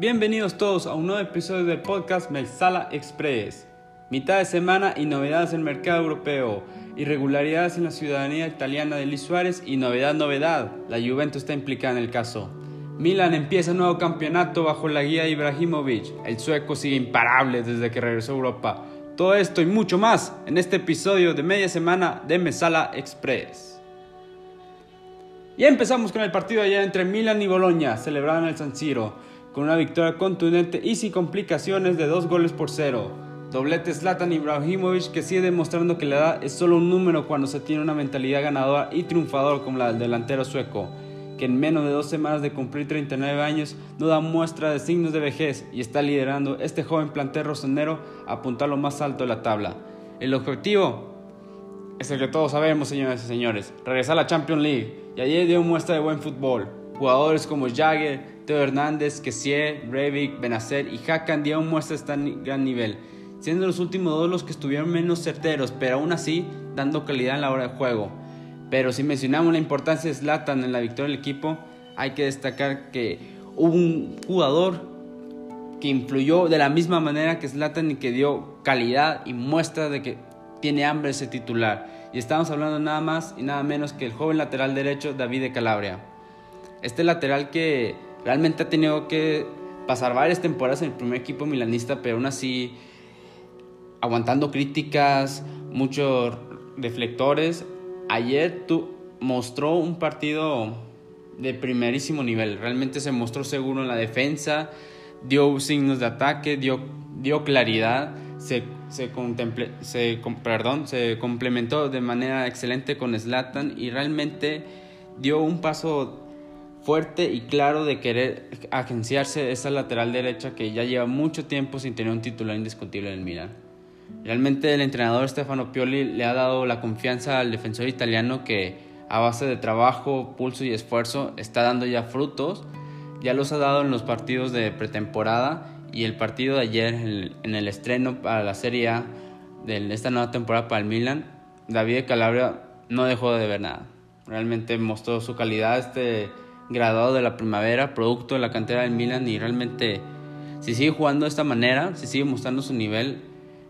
Bienvenidos todos a un nuevo episodio del podcast Melsala Express. Mitad de semana y novedades en el mercado europeo, irregularidades en la ciudadanía italiana de Luis Suárez y novedad, novedad, la Juventus está implicada en el caso. Milan empieza nuevo campeonato bajo la guía de Ibrahimovic. El sueco sigue imparable desde que regresó a Europa. Todo esto y mucho más en este episodio de media semana de Mesala Express. Y empezamos con el partido allá entre Milan y Boloña, celebrado en el San Siro, con una victoria contundente y sin complicaciones de dos goles por cero. Doblete Zlatan Ibrahimovic que sigue demostrando que la edad es solo un número cuando se tiene una mentalidad ganadora y triunfador como la del delantero sueco, que en menos de dos semanas de cumplir 39 años no da muestra de signos de vejez y está liderando este joven plantel rosonero a apuntar lo más alto de la tabla. El objetivo es el que todos sabemos, señores y señores, regresar a la Champions League y ayer dio muestra de buen fútbol. Jugadores como Jagger, Hernández, Kessier, Breivik, Benacer y Hakan dieron muestra de este gran nivel, siendo los últimos dos los que estuvieron menos certeros, pero aún así dando calidad en la hora de juego. Pero si mencionamos la importancia de Zlatan en la victoria del equipo, hay que destacar que hubo un jugador que influyó de la misma manera que Zlatan y que dio calidad y muestra de que tiene hambre ese titular. Y estamos hablando nada más y nada menos que el joven lateral derecho David de Calabria. Este lateral que realmente ha tenido que pasar varias temporadas en el primer equipo milanista, pero aún así aguantando críticas, muchos deflectores. Ayer tu, mostró un partido de primerísimo nivel. Realmente se mostró seguro en la defensa, dio signos de ataque, dio, dio claridad se, se, se, perdón, se complementó de manera excelente con Slatan y realmente dio un paso fuerte y claro de querer agenciarse esa lateral derecha que ya lleva mucho tiempo sin tener un titular indiscutible en el Milan. Realmente el entrenador Stefano Pioli le ha dado la confianza al defensor italiano que a base de trabajo, pulso y esfuerzo está dando ya frutos. Ya los ha dado en los partidos de pretemporada y el partido de ayer en el estreno para la Serie A de esta nueva temporada para el Milan, David Calabria no dejó de ver nada. Realmente mostró su calidad, este graduado de la primavera, producto de la cantera del Milan y realmente si sigue jugando de esta manera, si sigue mostrando su nivel,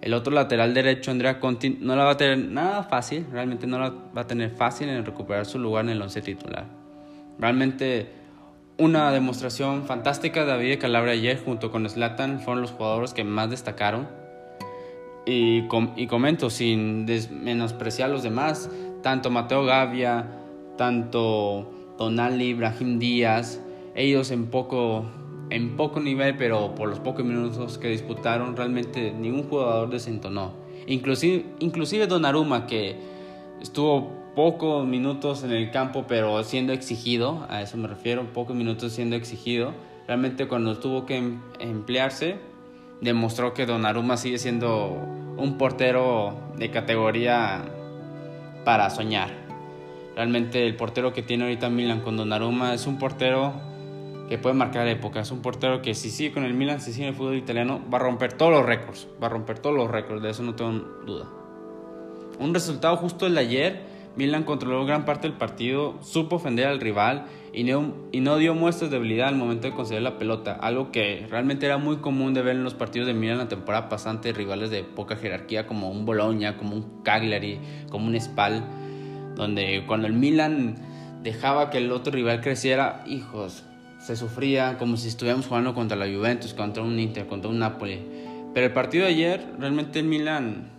el otro lateral derecho, Andrea Conti, no la va a tener nada fácil, realmente no la va a tener fácil en recuperar su lugar en el once titular. Realmente una demostración fantástica de David Calabria ayer junto con Slatan fueron los jugadores que más destacaron. Y, y comento, sin menospreciar a los demás, tanto Mateo Gavia, tanto Donali, Ibrahim Díaz, ellos en poco, en poco nivel, pero por los pocos minutos que disputaron, realmente ningún jugador desentonó. Inclusive, inclusive Donnarumma, que estuvo pocos minutos en el campo, pero siendo exigido, a eso me refiero, pocos minutos siendo exigido. Realmente cuando tuvo que em, emplearse, demostró que Donnarumma sigue siendo un portero de categoría para soñar. Realmente el portero que tiene ahorita Milan con Donnarumma es un portero que puede marcar época, es un portero que si sigue con el Milan, si sigue en el fútbol italiano, va a romper todos los récords, va a romper todos los récords, de eso no tengo duda. Un resultado justo el ayer Milan controló gran parte del partido, supo ofender al rival y no, y no dio muestras de debilidad al momento de conceder la pelota, algo que realmente era muy común de ver en los partidos de Milan la temporada pasante, rivales de poca jerarquía como un Bologna, como un Cagliari, como un Spal, donde cuando el Milan dejaba que el otro rival creciera, hijos, se sufría como si estuviéramos jugando contra la Juventus, contra un Inter, contra un Napoli. Pero el partido de ayer, realmente el Milan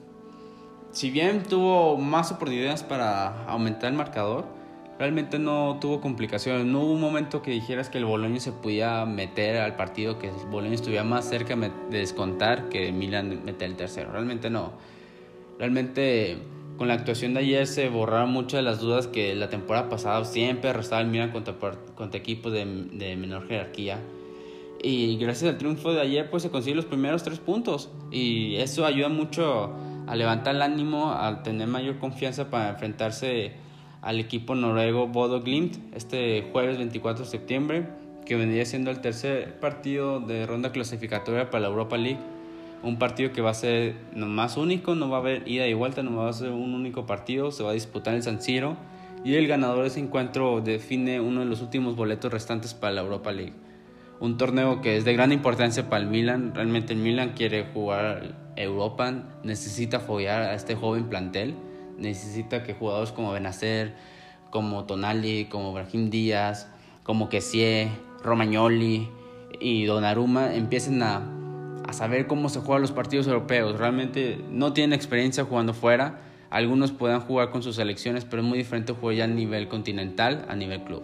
si bien tuvo más oportunidades para aumentar el marcador, realmente no tuvo complicaciones. No hubo un momento que dijeras que el Boloña se podía meter al partido, que el Boloña estuviera más cerca de descontar que Milan meter el tercero. Realmente no. Realmente con la actuación de ayer se borraron muchas de las dudas que la temporada pasada siempre arrastraba el Milan contra, equipos de, de menor jerarquía. Y gracias al triunfo de ayer pues se consiguen los primeros tres puntos. Y eso ayuda mucho a levantar el ánimo, a tener mayor confianza para enfrentarse al equipo noruego Bodo Glimt este jueves 24 de septiembre, que vendría siendo el tercer partido de ronda clasificatoria para la Europa League. Un partido que va a ser más único, no va a haber ida y vuelta, no va a ser un único partido, se va a disputar en San Siro y el ganador de ese encuentro define uno de los últimos boletos restantes para la Europa League. un torneo que es de gran importancia para el Milan. Realmente el Milan quiere jugar Europa, necesita follar a este joven plantel, necesita que jugadores como Benacer, como Tonali, como Brahim Díaz, como Kessie, Romagnoli y Donnarumma empiecen a, a saber cómo se juegan los partidos europeos. Realmente no tienen experiencia jugando fuera. Algunos puedan jugar con sus selecciones, pero es muy diferente jugar ya a nivel continental, a nivel club.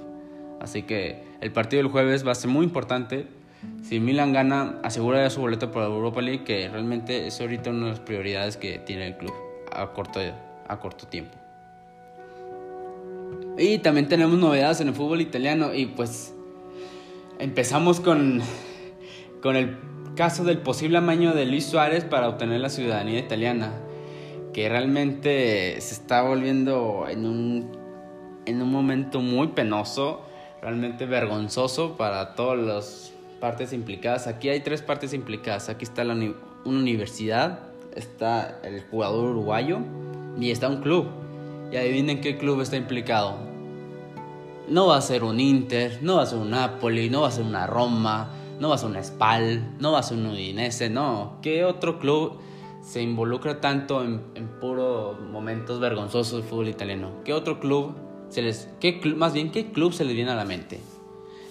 Así que el partido del jueves va a ser muy importante. Si Milan gana, asegura su boleto para Europa League, que realmente es ahorita una de las prioridades que tiene el club a corto, a corto tiempo. Y también tenemos novedades en el fútbol italiano y pues empezamos con, con el caso del posible amaño de Luis Suárez para obtener la ciudadanía italiana, que realmente se está volviendo en un, en un momento muy penoso, realmente vergonzoso para todas las partes implicadas. Aquí hay tres partes implicadas. Aquí está la, una universidad, está el jugador uruguayo y está un club. Y adivinen qué club está implicado. No va a ser un Inter, no va a ser un Napoli, no va a ser una Roma, no va a ser un Spal, no va a un Udinese, no. ¿Qué otro club se involucra tanto en, en puros momentos vergonzosos del fútbol italiano? ¿Qué otro club se les, qué, más bien, qué club se les viene a la mente?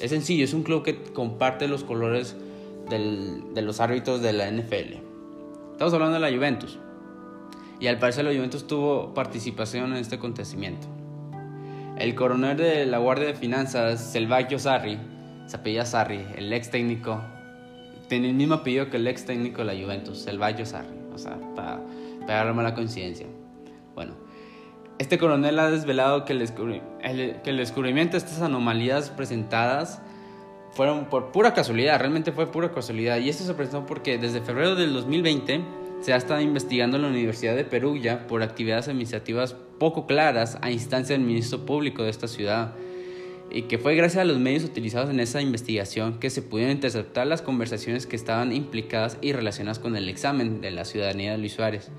Es sencillo, es un club que comparte los colores de los árbitros de la NFL. Estamos hablando de la Juventus. Y al parecer la Juventus tuvo participación en este acontecimiento. El coronel de la Guardia de Finanzas, Selvagio Sarri, se apellida Sarri, el ex técnico, tiene el mismo apellido que el ex técnico de la Juventus, Selvagio Sarri, o sea, para pegarme la coincidencia. Bueno, este coronel ha desvelado que el, que el descubrimiento de estas anomalías presentadas fueron por pura casualidad, realmente fue pura casualidad. Y esto se presentó porque desde febrero del 2020 se ha estado investigando en la Universidad de Perugia por actividades administrativas poco claras a instancia del ministro público de esta ciudad. Y que fue gracias a los medios utilizados en esa investigación que se pudieron interceptar las conversaciones que estaban implicadas y relacionadas con el examen de la ciudadanía de Luis Suárez.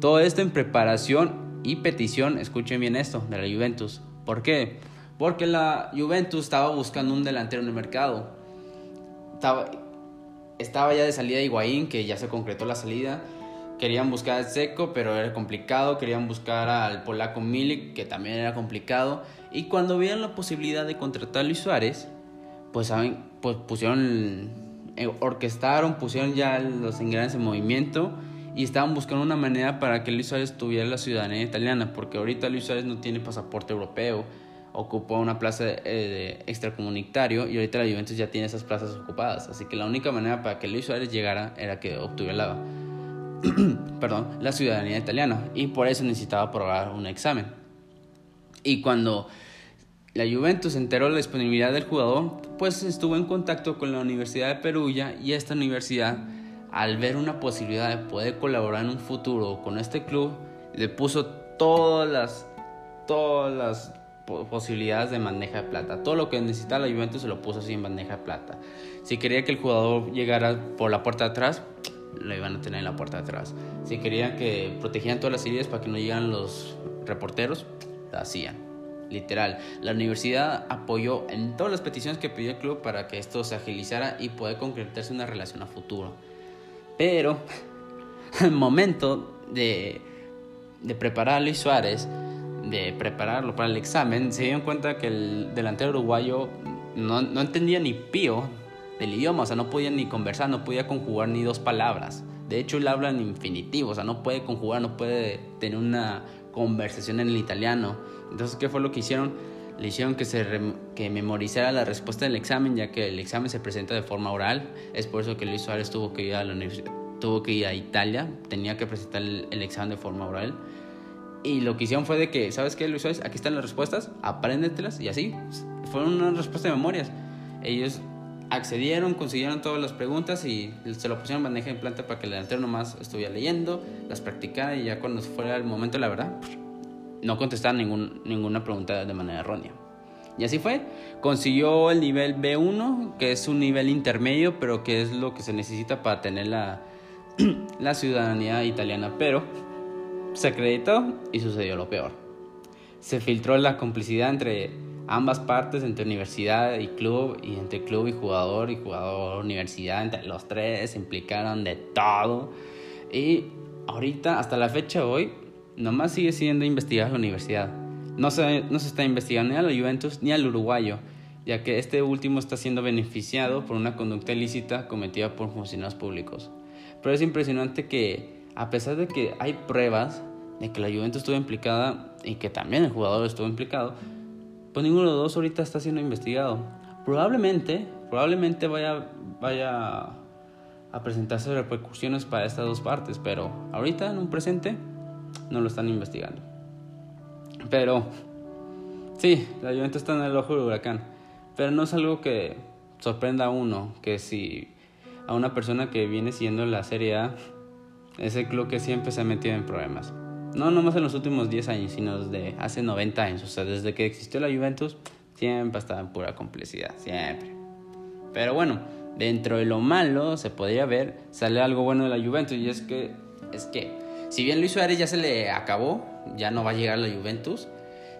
Todo esto en preparación y petición, escuchen bien esto, de la Juventus. ¿Por qué? Porque la Juventus estaba buscando un delantero en el mercado. Estaba, estaba ya de salida Higuaín, que ya se concretó la salida. Querían buscar al Seco, pero era complicado. Querían buscar al polaco Milik, que también era complicado. Y cuando vieron la posibilidad de contratar a Luis Suárez, pues, ¿saben? pues pusieron, eh, orquestaron, pusieron ya los ingredientes en movimiento y estaban buscando una manera para que Luis Suárez tuviera la ciudadanía italiana, porque ahorita Luis Suárez no tiene pasaporte europeo, ocupó una plaza de, extracomunitario y ahorita la Juventus ya tiene esas plazas ocupadas, así que la única manera para que Luis Suárez llegara era que obtuviera la, perdón, la ciudadanía italiana y por eso necesitaba aprobar un examen. Y cuando la Juventus enteró la disponibilidad del jugador, pues estuvo en contacto con la Universidad de Perugia y esta universidad al ver una posibilidad de poder colaborar en un futuro con este club, le puso todas las, todas las posibilidades de bandeja de plata. Todo lo que necesitaba la Juventus se lo puso así en bandeja de plata. Si quería que el jugador llegara por la puerta de atrás, lo iban a tener en la puerta de atrás. Si querían que protegían todas las ideas para que no llegaran los reporteros, hacían. Literal, la universidad apoyó en todas las peticiones que pidió el club para que esto se agilizara y pueda concretarse una relación a futuro. Pero al momento de, de preparar a Luis Suárez, de prepararlo para el examen, se dieron cuenta que el delantero uruguayo no, no entendía ni pío del idioma, o sea, no podía ni conversar, no podía conjugar ni dos palabras. De hecho, él habla en infinitivo, o sea, no puede conjugar, no puede tener una conversación en el italiano. Entonces, ¿qué fue lo que hicieron? Le hicieron que, se que memorizara la respuesta del examen, ya que el examen se presenta de forma oral. Es por eso que Luis Suárez tuvo que ir a la tuvo que ir a Italia, tenía que presentar el, examen de forma oral. Y lo que hicieron fue de que, ¿sabes qué, Luis Suárez? Aquí están las respuestas, apréndetelas. Y así, fueron una respuesta de memorias. Ellos accedieron, consiguieron todas las preguntas y se lo pusieron bandeja en planta para que el delantero nomás estuviera leyendo, las practicara y ya cuando fuera el momento la verdad, no contestaba ningún, ninguna pregunta de manera errónea. Y así fue. Consiguió el nivel B1, que es un nivel intermedio, pero que es lo que se necesita para tener la, la ciudadanía italiana. Pero se acreditó y sucedió lo peor. Se filtró la complicidad entre ambas partes, entre universidad y club, y entre club y jugador, y jugador, universidad, entre los tres implicaron de todo. Y ahorita, hasta la fecha de hoy, nomás sigue siendo investigada la universidad. No se, no se está investigando ni a la Juventus ni al uruguayo, ya que este último está siendo beneficiado por una conducta ilícita cometida por funcionarios públicos. Pero es impresionante que, a pesar de que hay pruebas de que la Juventus estuvo implicada y que también el jugador estuvo implicado, pues ninguno de los dos ahorita está siendo investigado. Probablemente, probablemente vaya, vaya a presentarse repercusiones para estas dos partes, pero ahorita en un presente no lo están investigando. Pero sí, la Juventus está en el ojo del huracán, pero no es algo que sorprenda a uno, que si a una persona que viene siguiendo la Serie A, es el club que siempre se ha metido en problemas. No nomás en los últimos 10 años, sino desde hace 90 años. O sea, desde que existió la Juventus, siempre estaba en pura complicidad, siempre. Pero bueno, dentro de lo malo se podría ver, sale algo bueno de la Juventus y es que, es que, si bien Luis Suárez ya se le acabó, ya no va a llegar a la Juventus,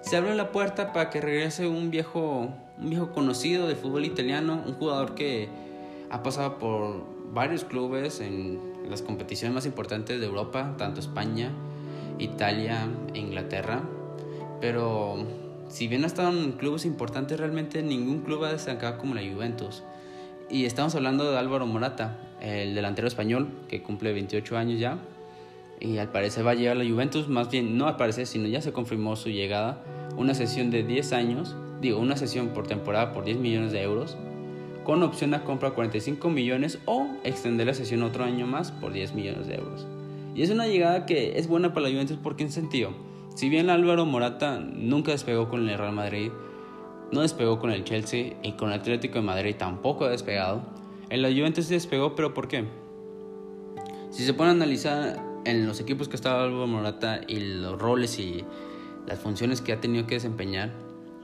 se abre la puerta para que regrese un viejo, un viejo conocido del fútbol italiano, un jugador que ha pasado por varios clubes en las competiciones más importantes de Europa, tanto España, Italia e Inglaterra. Pero si bien ha estado en clubes importantes, realmente ningún club ha destacado como la Juventus. Y estamos hablando de Álvaro Morata, el delantero español que cumple 28 años ya. Y al parecer va a llegar a la Juventus, más bien no al parecer, sino ya se confirmó su llegada. Una sesión de 10 años, digo, una sesión por temporada por 10 millones de euros, con opción a compra 45 millones o extender la sesión otro año más por 10 millones de euros. Y es una llegada que es buena para la Juventus porque en sentido, si bien Álvaro Morata nunca despegó con el Real Madrid, no despegó con el Chelsea y con el Atlético de Madrid tampoco ha despegado, en la Juventus despegó, pero ¿por qué? Si se pone a analizar en los equipos que estaba Álvaro Morata y los roles y las funciones que ha tenido que desempeñar,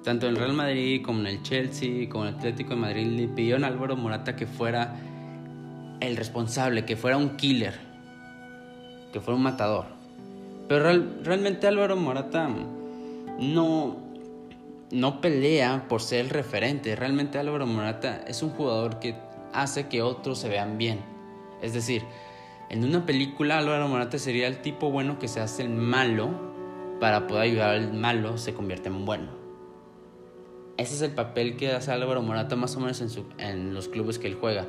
tanto en el Real Madrid como en el Chelsea, como en el Atlético de Madrid, le pidieron a Álvaro Morata que fuera el responsable, que fuera un killer, que fue un matador. Pero realmente Álvaro Morata no, no pelea por ser el referente. Realmente Álvaro Morata es un jugador que hace que otros se vean bien. Es decir, en una película Álvaro Morata sería el tipo bueno que se hace el malo para poder ayudar al malo se convierte en bueno. Ese es el papel que hace Álvaro Morata más o menos en, en los clubes que él juega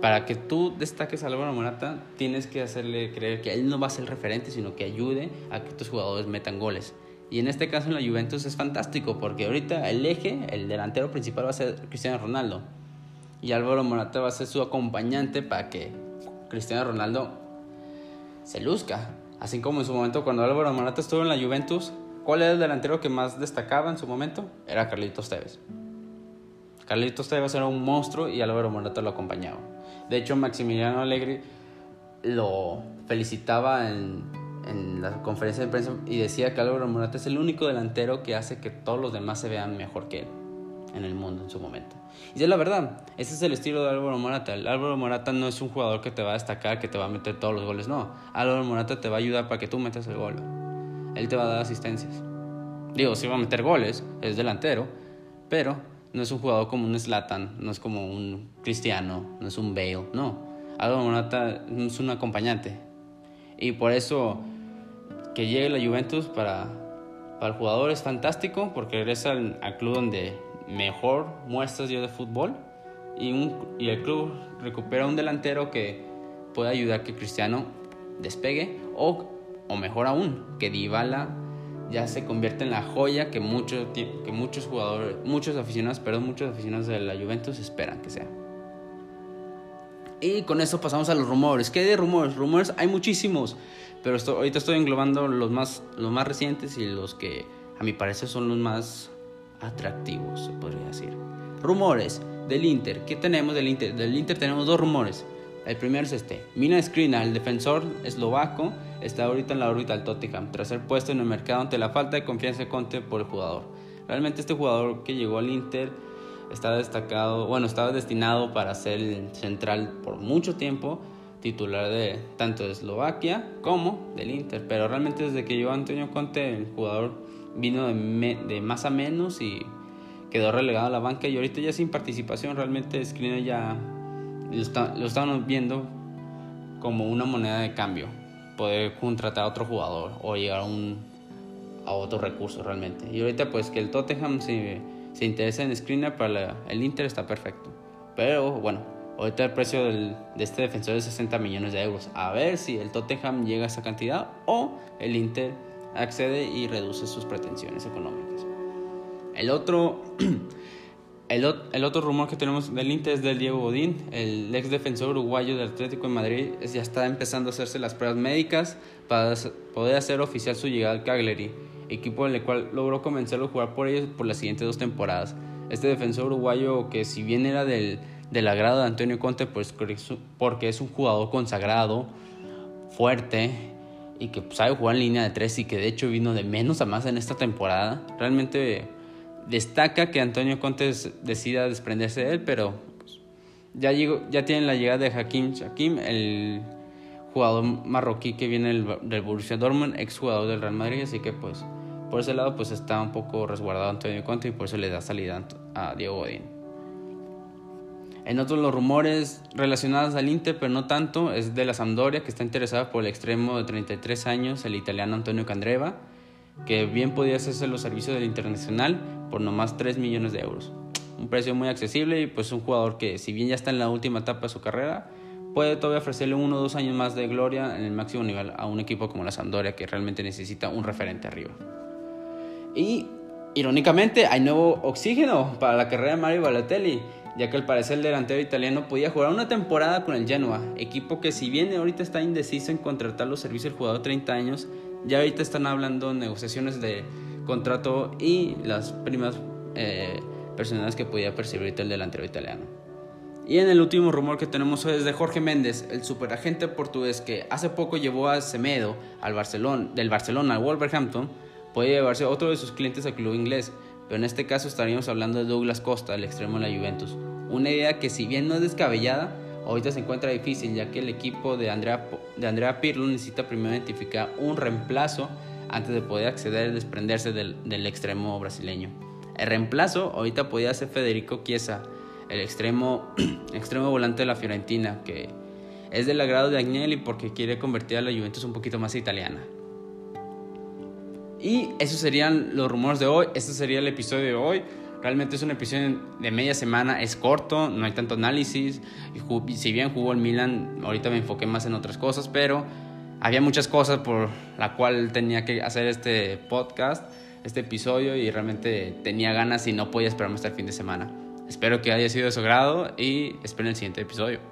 para que tú destaques a Álvaro Morata, tienes que hacerle creer que él no va a ser referente, sino que ayude a que tus jugadores metan goles. Y en este caso en la Juventus es fantástico, porque ahorita el eje, el delantero principal va a ser Cristiano Ronaldo. Y Álvaro Morata va a ser su acompañante para que Cristiano Ronaldo se luzca. Así como en su momento cuando Álvaro Morata estuvo en la Juventus, ¿cuál era el delantero que más destacaba en su momento? Era Carlitos Tevez. Carlitos Tevez era un monstruo y Álvaro Morata lo acompañaba. De hecho, Maximiliano Allegri lo felicitaba en, en la conferencia de prensa y decía que Álvaro Morata es el único delantero que hace que todos los demás se vean mejor que él en el mundo en su momento. Y es la verdad, ese es el estilo de Álvaro Morata. El Álvaro Morata no es un jugador que te va a destacar, que te va a meter todos los goles, no. Álvaro Morata te va a ayudar para que tú metas el gol. Él te va a dar asistencias. Digo, sí va a meter goles, es delantero, pero no es un jugador como un Slatan, no es como un Cristiano, no es un Bale, no. Álvaro Morata es un acompañante. Y por eso que llegue la Juventus para, para el jugador es fantástico porque regresa al, club donde mejor muestras dio de fútbol y, un, y el club recupera un delantero que puede ayudar que Cristiano despegue o, o mejor aún, que Dybala ya se convierte en la joya que, muchos que muchos jugadores, muchos aficionados, perdón, muchos aficionados de la Juventus esperan que sea. Y con eso pasamos a los rumores. ¿Qué de rumores? Rumores hay muchísimos, pero ahorita estoy englobando los más, los más recientes y los que a mi parecer son los más atractivos, se podría decir. Rumores del Inter. ¿Qué tenemos del Inter? Del Inter tenemos dos rumores. El primero es este. Mina Skriniar, el defensor eslovaco, está ahorita en la órbita del Tottenham, tras ser puesto en el mercado ante la falta de confianza de Conte por el jugador. Realmente este jugador que llegó al Inter estaba destacado, bueno, estaba destinado para ser el central por mucho tiempo, titular de tanto de Eslovaquia como del Inter, pero realmente desde que llegó Antonio Conte el jugador vino de, de más a menos y quedó relegado a la banca y ahorita ya sin participación realmente Skriniar ya lo, está, lo estamos viendo como una moneda de cambio, poder contratar a otro jugador o llegar a, un, a otro recurso realmente. Y ahorita pues que el Tottenham se, se interesa en Skriniar para el Inter está perfecto. Pero bueno, ahorita el precio de este defensor es 60 millones de euros. A ver si el Tottenham llega a esa cantidad o el Inter accede y reduce sus pretensiones económicas. El otro El, otro rumor que tenemos del Inter es del Diego Godín, el ex defensor uruguayo del Atlético de Madrid, ya está empezando a hacerse las pruebas médicas para poder hacer oficial su llegada al Cagliari, equipo en el cual logró comenzar a jugar por ellos por las siguientes dos temporadas. Este defensor uruguayo que si bien era del, del agrado de Antonio Conte, pues porque es un jugador consagrado, fuerte y que sabe jugar en línea de tres y que de hecho vino de menos a más en esta temporada, realmente destaca que Antonio Conte decida desprenderse de él, pero pues, ya, llegó, ya tienen la llegada de Hakim Shakim, el jugador marroquí que viene del, Borussia Dortmund, ex jugador del Real Madrid, así que pues por ese lado pues está un poco resguardado Antonio Conte y por eso le da salida a Diego Godín. En otros los rumores relacionados al Inter, pero no tanto, es de la Sampdoria que está interesada por el extremo de 33 años, el italiano Antonio Candreva, que bien podía hacerse los servicios del Internacional, por nomás 3 millones de euros. Un precio muy accesible y pues un jugador que si bien ya está en la última etapa de su carrera, puede todavía ofrecerle uno o dos años más de gloria en el máximo nivel a un equipo como la Sampdoria que realmente necesita un referente arriba. Y irónicamente hay nuevo oxígeno para la carrera de Mario Balotelli, ya que al parecer el delantero italiano podía jugar una temporada con el Genoa, equipo que si bien ahorita está indeciso en contratar los servicios del jugador de 30 años, ya ahorita están hablando negociaciones de contrato y las primas eh, personales que podía percibir el delantero italiano. Y en el último rumor que tenemos es de Jorge Méndez, el superagente portugués que hace poco llevó a Semedo al Barcelona, del Barcelona al Wolverhampton, puede llevarse otro de sus clientes al club inglés, pero en este caso estaríamos hablando de Douglas Costa, el extremo de la Juventus. Una idea que si bien no es descabellada, ahorita se encuentra difícil ya que el equipo de Andrea, de Andrea Pirlo necesita primero identificar un reemplazo antes de poder acceder y desprenderse del, del, extremo brasileño. El reemplazo ahorita podía ser Federico Chiesa, el extremo, extremo volante de la Fiorentina, que es del agrado de Agnelli porque quiere convertir a la Juventus un poquito más italiana. Y esos serían los rumores de hoy, este sería el episodio de hoy. Realmente es un episodio de media semana, es corto, no hay tanto análisis. Si bien jugó el Milan, ahorita me enfoqué más en otras cosas, pero había muchas cosas por la cual tenía que hacer este podcast, este episodio y realmente tenía ganas y no podía esperarme hasta el fin de semana. Espero que haya sido de su grado y espero el siguiente episodio.